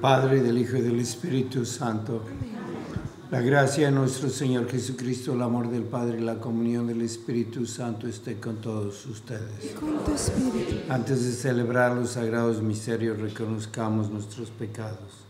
Padre, del Hijo y del Espíritu Santo. La gracia de nuestro Señor Jesucristo, el amor del Padre y la comunión del Espíritu Santo esté con todos ustedes. Antes de celebrar los sagrados misterios, reconozcamos nuestros pecados.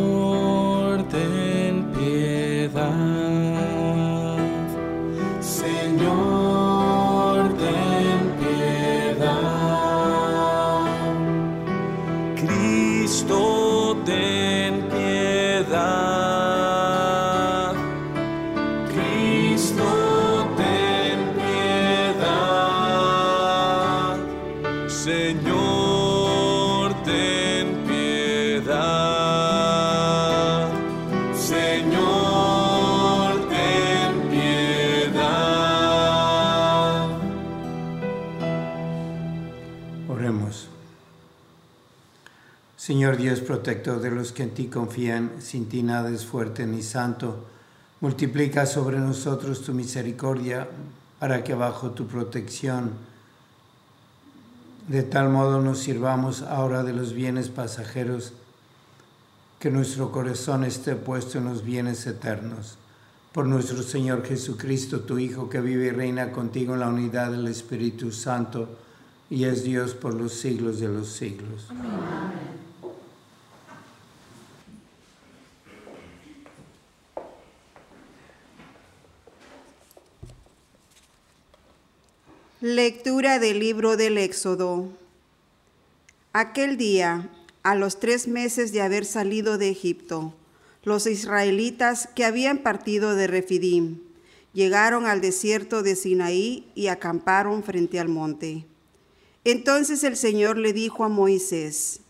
Dios protector de los que en ti confían, sin ti nada es fuerte ni santo, multiplica sobre nosotros tu misericordia para que bajo tu protección de tal modo nos sirvamos ahora de los bienes pasajeros, que nuestro corazón esté puesto en los bienes eternos. Por nuestro Señor Jesucristo, tu Hijo, que vive y reina contigo en la unidad del Espíritu Santo, y es Dios por los siglos de los siglos. Amén. Lectura del libro del Éxodo. Aquel día, a los tres meses de haber salido de Egipto, los israelitas que habían partido de Refidim llegaron al desierto de Sinaí y acamparon frente al monte. Entonces el Señor le dijo a Moisés,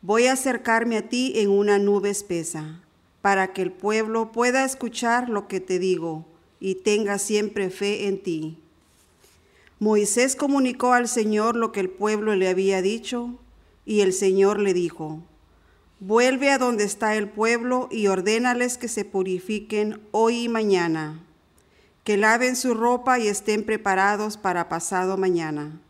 voy a acercarme a ti en una nube espesa, para que el pueblo pueda escuchar lo que te digo y tenga siempre fe en ti. Moisés comunicó al Señor lo que el pueblo le había dicho, y el Señor le dijo, Vuelve a donde está el pueblo y ordénales que se purifiquen hoy y mañana, que laven su ropa y estén preparados para pasado mañana,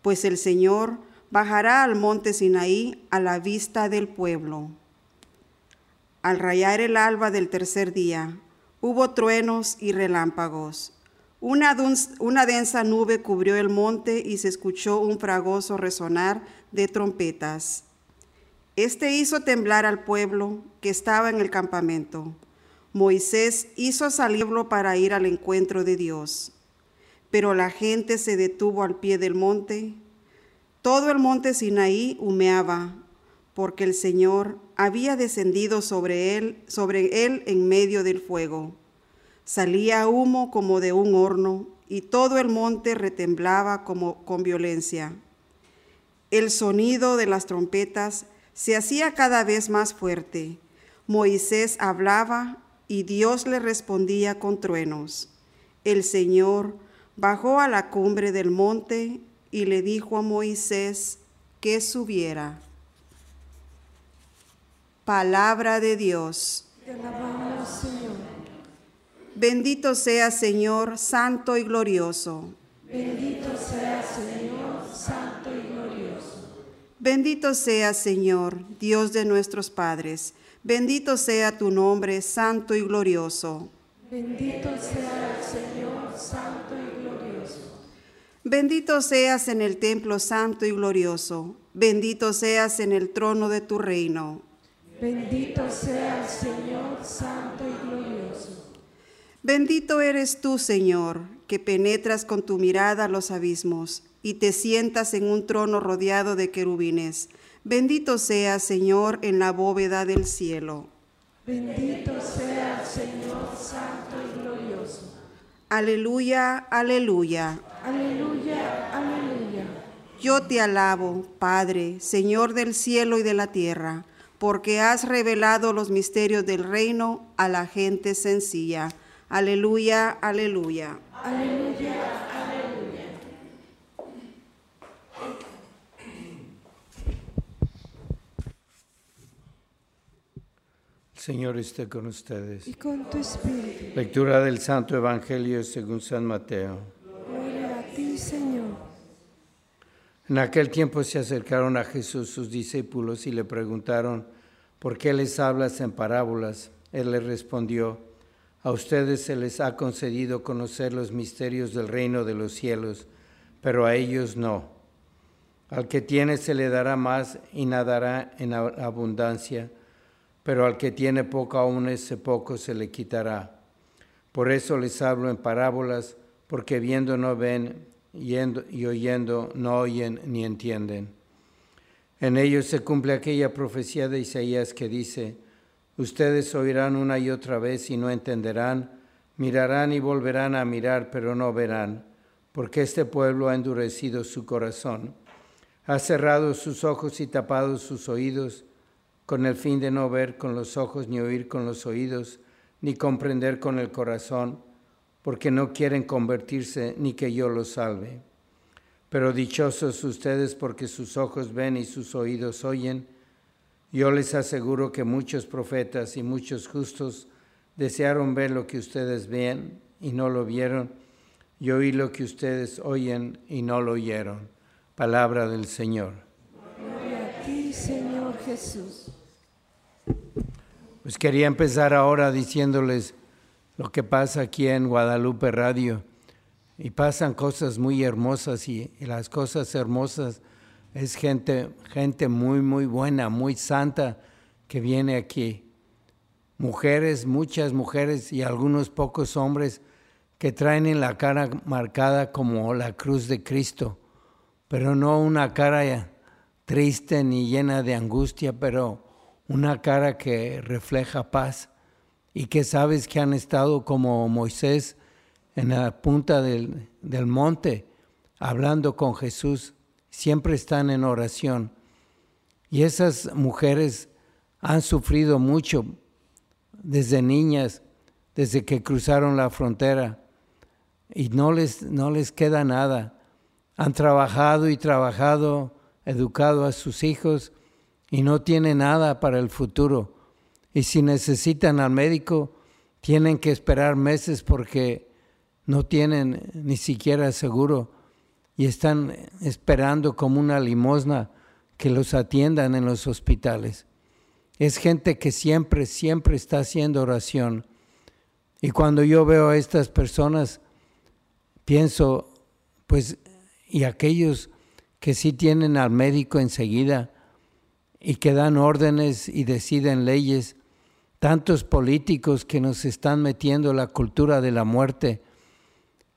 pues el Señor bajará al monte Sinaí a la vista del pueblo. Al rayar el alba del tercer día, hubo truenos y relámpagos una, densa nube cubrió el monte y se escuchó un fragoso resonar de trompetas. Este hizo temblar al pueblo que estaba en el campamento. Moisés hizo salirlo para ir al encuentro de Dios. Pero la gente se detuvo al pie del monte. Todo el monte Sinaí humeaba, porque el Señor había descendido sobre él, sobre él en medio del fuego. Salía humo como de un horno y todo el monte retemblaba como con violencia. El sonido de las trompetas se hacía cada vez más fuerte. Moisés hablaba y Dios le respondía con truenos. El Señor bajó a la cumbre del monte y le dijo a Moisés que subiera. Palabra de Dios. Bendito sea Señor, santo y glorioso. Bendito sea Señor, santo y glorioso. Bendito sea Señor, Dios de nuestros padres. Bendito sea tu nombre, santo y glorioso. Bendito sea el Señor, santo y glorioso. Bendito seas en el templo santo y glorioso. Bendito seas en el trono de tu reino. Bendito sea el Señor, santo y glorioso. Bendito eres tú, Señor, que penetras con tu mirada los abismos y te sientas en un trono rodeado de querubines. Bendito sea, Señor, en la bóveda del cielo. Bendito sea el Señor, santo y glorioso. Aleluya, aleluya. Aleluya, aleluya. Yo te alabo, Padre, Señor del cielo y de la tierra, porque has revelado los misterios del reino a la gente sencilla. Aleluya, aleluya. Aleluya, aleluya. El Señor esté con ustedes. Y con tu espíritu. Lectura del Santo Evangelio según San Mateo. Gloria a ti, Señor. En aquel tiempo se acercaron a Jesús sus discípulos y le preguntaron, ¿por qué les hablas en parábolas? Él les respondió, a ustedes se les ha concedido conocer los misterios del reino de los cielos, pero a ellos no. Al que tiene se le dará más y nadará en abundancia, pero al que tiene poco aún ese poco se le quitará. Por eso les hablo en parábolas, porque viendo no ven y oyendo no oyen ni entienden. En ellos se cumple aquella profecía de Isaías que dice, ustedes oirán una y otra vez y no entenderán, mirarán y volverán a mirar, pero no verán, porque este pueblo ha endurecido su corazón, ha cerrado sus ojos y tapado sus oídos, con el fin de no ver con los ojos, ni oír con los oídos, ni comprender con el corazón, porque no quieren convertirse ni que yo los salve. Pero dichosos ustedes porque sus ojos ven y sus oídos oyen. Yo les aseguro que muchos profetas y muchos justos desearon ver lo que ustedes ven y no lo vieron, y oír lo que ustedes oyen y no lo oyeron. Palabra del Señor. Gloria a ti, Señor Jesús. Pues quería empezar ahora diciéndoles lo que pasa aquí en Guadalupe Radio. Y pasan cosas muy hermosas y, y, las cosas hermosas es gente, gente muy, muy buena, muy santa que viene aquí. Mujeres, muchas mujeres y algunos pocos hombres que traen en la cara marcada como la cruz de Cristo, pero no una cara triste ni llena de angustia, pero una cara que refleja paz y que sabes que han estado como Moisés en la punta del, del, monte hablando con Jesús, siempre están en oración. Y esas mujeres han sufrido mucho desde niñas, desde que cruzaron la frontera, y no les, no les queda nada. Han trabajado y trabajado, educado a sus hijos, y no tienen nada para el futuro y si necesitan al médico, tienen que esperar meses porque no tienen ni siquiera seguro y están esperando como una limosna que los atiendan en los hospitales. Es gente que siempre, siempre está haciendo oración. Y cuando yo veo a estas personas, pienso, pues, y aquellos que sí tienen al médico enseguida y que dan órdenes y deciden leyes, tantos políticos que nos están metiendo la cultura de la muerte.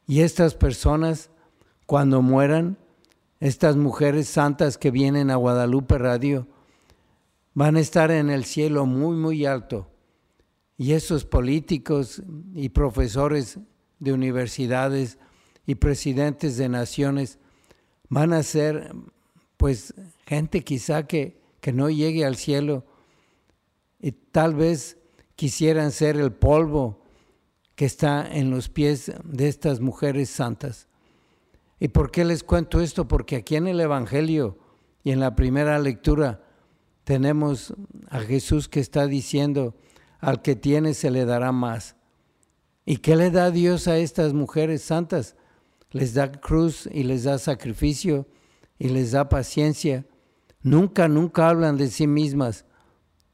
Y estas personas, cuando mueran, estas mujeres santas que vienen a Guadalupe Radio, van a estar en el cielo muy, muy alto. y esos políticos y profesores de universidades y presidentes de naciones van a ser pues gente quizá que, que no llegue al cielo y tal vez quisieran ser el polvo que está en los pies de estas mujeres santas. ¿Y por qué les cuento esto? Porque aquí en el Evangelio y en la primera lectura tenemos a Jesús que está diciendo, al que tiene se le dará más. ¿Y qué le da Dios a estas mujeres santas? Les da cruz y les da sacrificio y les da paciencia. Nunca, nunca hablan de sí mismas,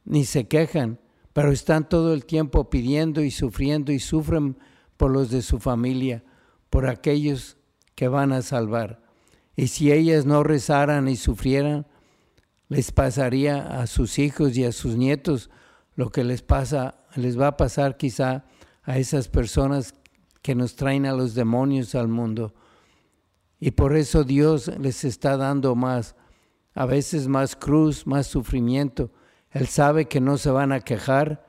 ni se quejan, pero están todo el tiempo pidiendo y sufriendo y sufren por los de su familia, por aquellos que van a salvar. Y si ellas no rezaran y sufrieran, les pasaría a sus hijos y a sus nietos lo que les pasa, les va a pasar quizá a esas personas que nos traen a los demonios al mundo. Y por eso Dios les está dando más, a veces más cruz, más sufrimiento. Él sabe que no se van a quejar,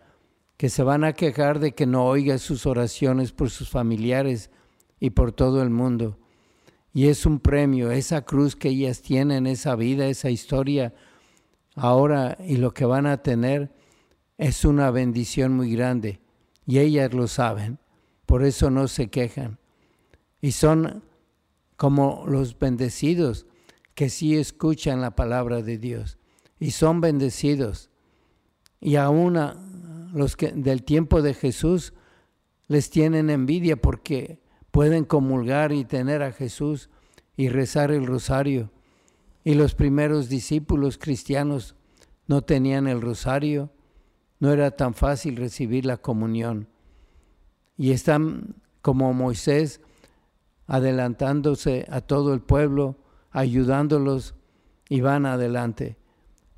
que se van a quejar de que no oiga sus oraciones por sus familiares y por todo el mundo. Y es un premio, esa cruz que ellas tienen, esa vida, esa historia, ahora y lo que van a tener, es una bendición muy grande. Y ellas lo saben, por eso no se quejan. Y son como los bendecidos que sí escuchan la palabra de Dios. Y son bendecidos. Y aún a los que del tiempo de Jesús les tienen envidia porque pueden comulgar y tener a Jesús y rezar el rosario. Y los primeros discípulos cristianos no tenían el rosario, no era tan fácil recibir la comunión. Y están como Moisés adelantándose a todo el pueblo, ayudándolos y van adelante.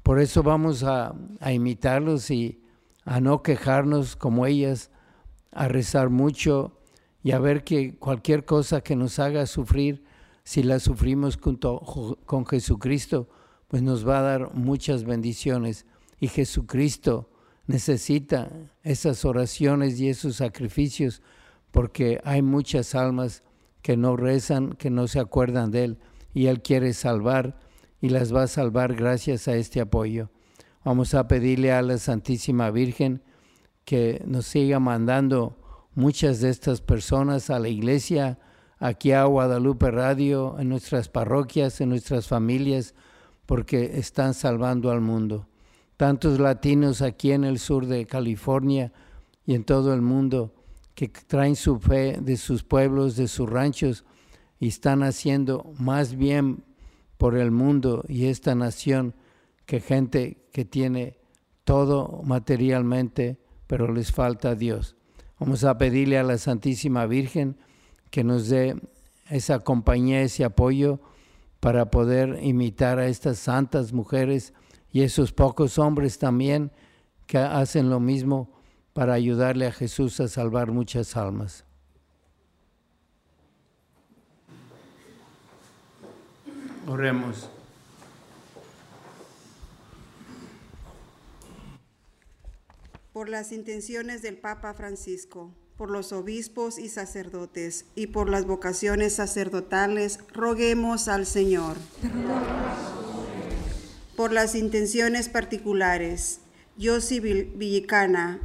Por eso vamos a, a imitarlos y a no quejarnos como ellas, a rezar mucho y a ver que cualquier cosa que nos haga sufrir, si la sufrimos junto con Jesucristo, pues nos va a dar muchas bendiciones. Y Jesucristo necesita esas oraciones y esos sacrificios porque hay muchas almas que no rezan, que no se acuerdan de Él y Él quiere salvar y las va a salvar gracias a este apoyo. Vamos a pedirle a la Santísima Virgen que nos siga mandando muchas de estas personas a la iglesia, aquí a Guadalupe Radio, en nuestras parroquias, en nuestras familias, porque están salvando al mundo. Tantos latinos aquí en el sur de California y en todo el mundo que traen su fe de sus pueblos, de sus ranchos, y están haciendo más bien por el mundo y esta nación que gente que tiene todo materialmente, pero les falta Dios. Vamos a pedirle a la Santísima Virgen que nos dé esa compañía, ese apoyo para poder imitar a estas santas mujeres y esos pocos hombres también que hacen lo mismo para ayudarle a Jesús a salvar muchas almas. Oremos. Por las intenciones del Papa Francisco, por los obispos y sacerdotes y por las vocaciones sacerdotales, roguemos al Señor. Por las intenciones particulares, Yossi Villicana,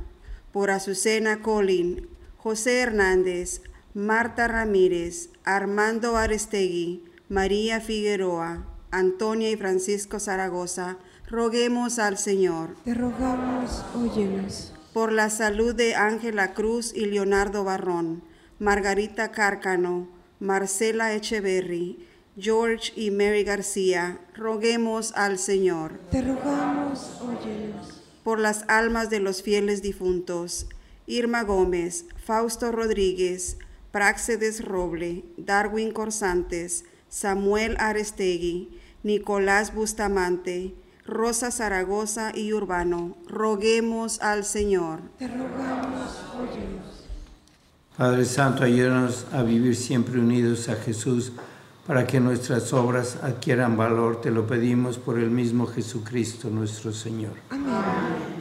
por Azucena Colin, José Hernández, Marta Ramírez, Armando Arestegui, María Figueroa, Antonia y Francisco Zaragoza, Roguemos al Señor. Te rogamos, óyenos. Por la salud de Ángela Cruz y Leonardo Barrón, Margarita Cárcano, Marcela Echeverry, George y Mary García, roguemos al Señor. Te rogamos, óyenos. Por las almas de los fieles difuntos, Irma Gómez, Fausto Rodríguez, Praxedes Roble, Darwin Corsantes, Samuel Arestegui, Nicolás Bustamante, Rosa Zaragoza y Urbano, roguemos al Señor. Te rogamos, óyenos. Padre Santo, ayúdanos a vivir siempre unidos a Jesús para que nuestras obras adquieran valor. Te lo pedimos por el mismo Jesucristo nuestro Señor. Amén.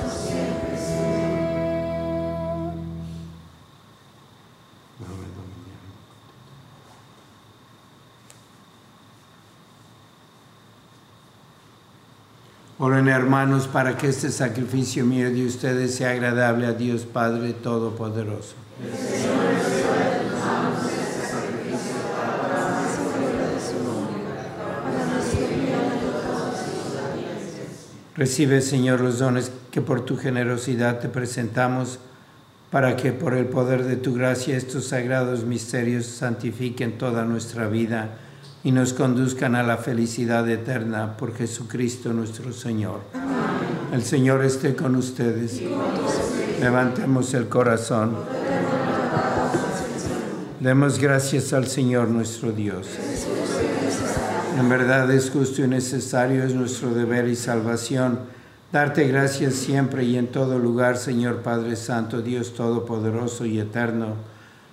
hermanos para que este sacrificio mío de ustedes sea agradable a Dios Padre Todopoderoso. Recibe, Señor, los dones que por tu generosidad te presentamos, para que por el poder de tu gracia estos sagrados misterios santifiquen toda nuestra vida y nos conduzcan a la felicidad eterna por Jesucristo nuestro Señor. El Señor esté con ustedes. Levantemos el corazón. Demos gracias al Señor nuestro Dios. En verdad es justo y necesario, es nuestro deber y salvación. Darte gracias siempre y en todo lugar, Señor Padre Santo, Dios Todopoderoso y Eterno,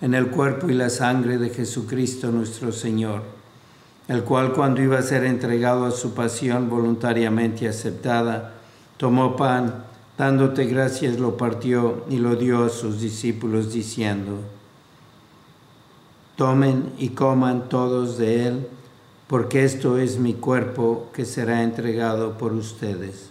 en el cuerpo y la sangre de Jesucristo nuestro Señor, el cual cuando iba a ser entregado a su pasión voluntariamente aceptada, tomó pan, dándote gracias lo partió y lo dio a sus discípulos diciendo, Tomen y coman todos de él, porque esto es mi cuerpo que será entregado por ustedes.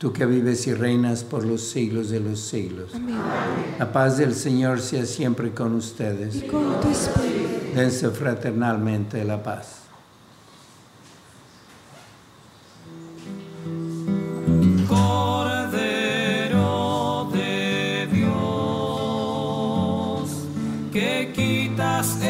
tú que vives y reinas por los siglos de los siglos. Amén. La paz del Señor sea siempre con ustedes. Y con tu espíritu. Dense fraternalmente la paz. Cordero de Dios, que quitas el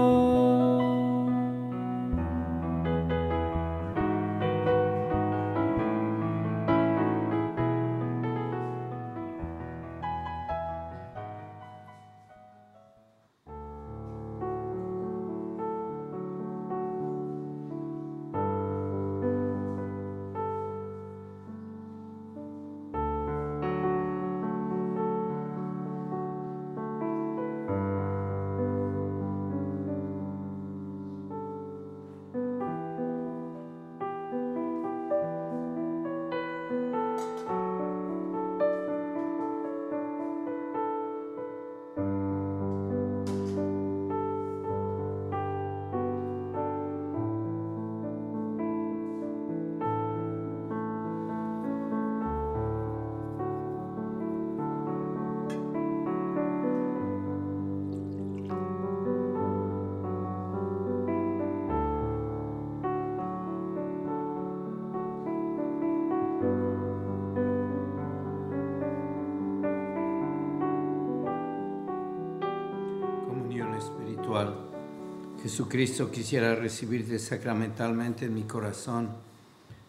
Jesucristo quisiera recibirte sacramentalmente en mi corazón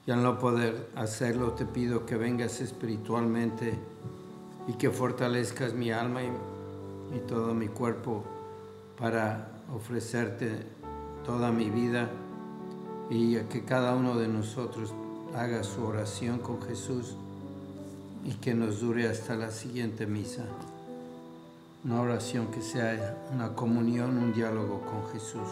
y al no poder hacerlo te pido que vengas espiritualmente y que fortalezcas mi alma y, y todo mi cuerpo para ofrecerte toda mi vida y que cada uno de nosotros haga su oración con Jesús y que nos dure hasta la siguiente misa. Una oración que sea una comunión, un diálogo con Jesús.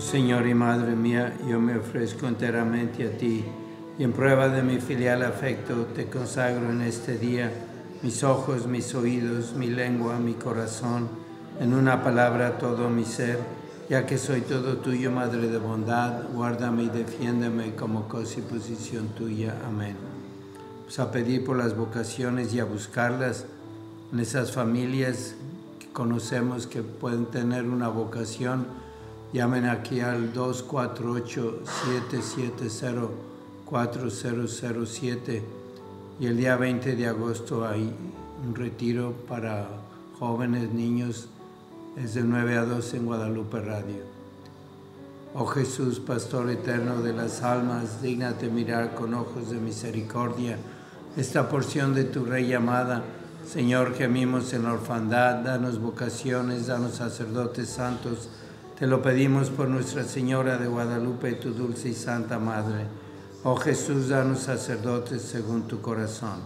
Señor y Madre mía, yo me ofrezco enteramente a ti y en prueba de mi filial afecto te consagro en este día mis ojos, mis oídos, mi lengua, mi corazón, en una palabra todo mi ser, ya que soy todo tuyo, Madre de bondad, guárdame y defiéndeme como cosa y posición tuya. Amén. Pues a pedir por las vocaciones y a buscarlas en esas familias que conocemos que pueden tener una vocación Llamen aquí al 248-770-4007 y el día 20 de agosto hay un retiro para jóvenes, niños, es de 9 a 12 en Guadalupe Radio. Oh Jesús, Pastor eterno de las almas, dignate mirar con ojos de misericordia esta porción de tu Rey amada. Señor, gemimos en orfandad, danos vocaciones, danos sacerdotes santos, te lo pedimos por Nuestra Señora de Guadalupe, tu dulce y santa Madre. Oh Jesús, danos sacerdotes según tu corazón.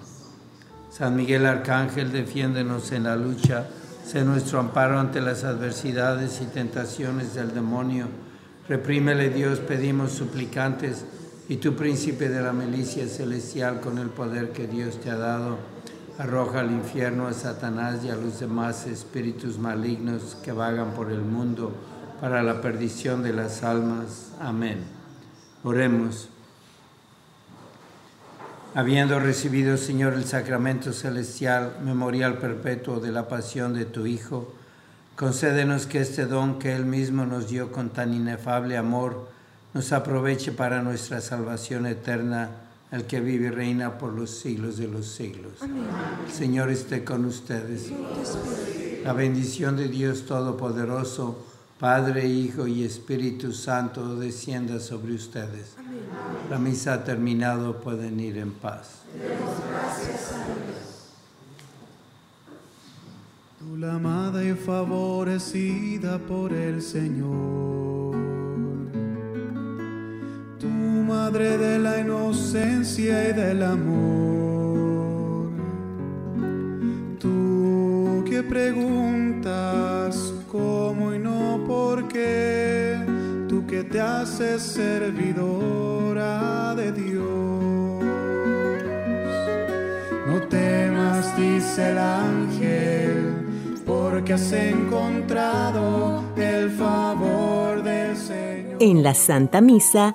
San Miguel Arcángel, defiéndenos en la lucha, sé nuestro amparo ante las adversidades y tentaciones del demonio. Reprímele Dios, pedimos suplicantes, y tu príncipe de la milicia celestial, con el poder que Dios te ha dado, arroja al infierno a Satanás y a los demás espíritus malignos que vagan por el mundo para la perdición de las almas. Amén. Oremos. Habiendo recibido, Señor, el sacramento celestial, memorial perpetuo de la pasión de tu Hijo, concédenos que este don que Él mismo nos dio con tan inefable amor, nos aproveche para nuestra salvación eterna, el que vive y reina por los siglos de los siglos. Amén. Señor esté con ustedes. La bendición de Dios Todopoderoso, Padre, Hijo y Espíritu Santo, descienda sobre ustedes. La misa ha terminado, pueden ir en paz. Gracias a Dios. Tú la amada y favorecida por el Señor. Tu madre de la inocencia y del amor. Tú que preguntas cómo y no por qué, tú que te haces servidora de Dios. No temas, dice el ángel, porque has encontrado el favor del Señor. En la Santa Misa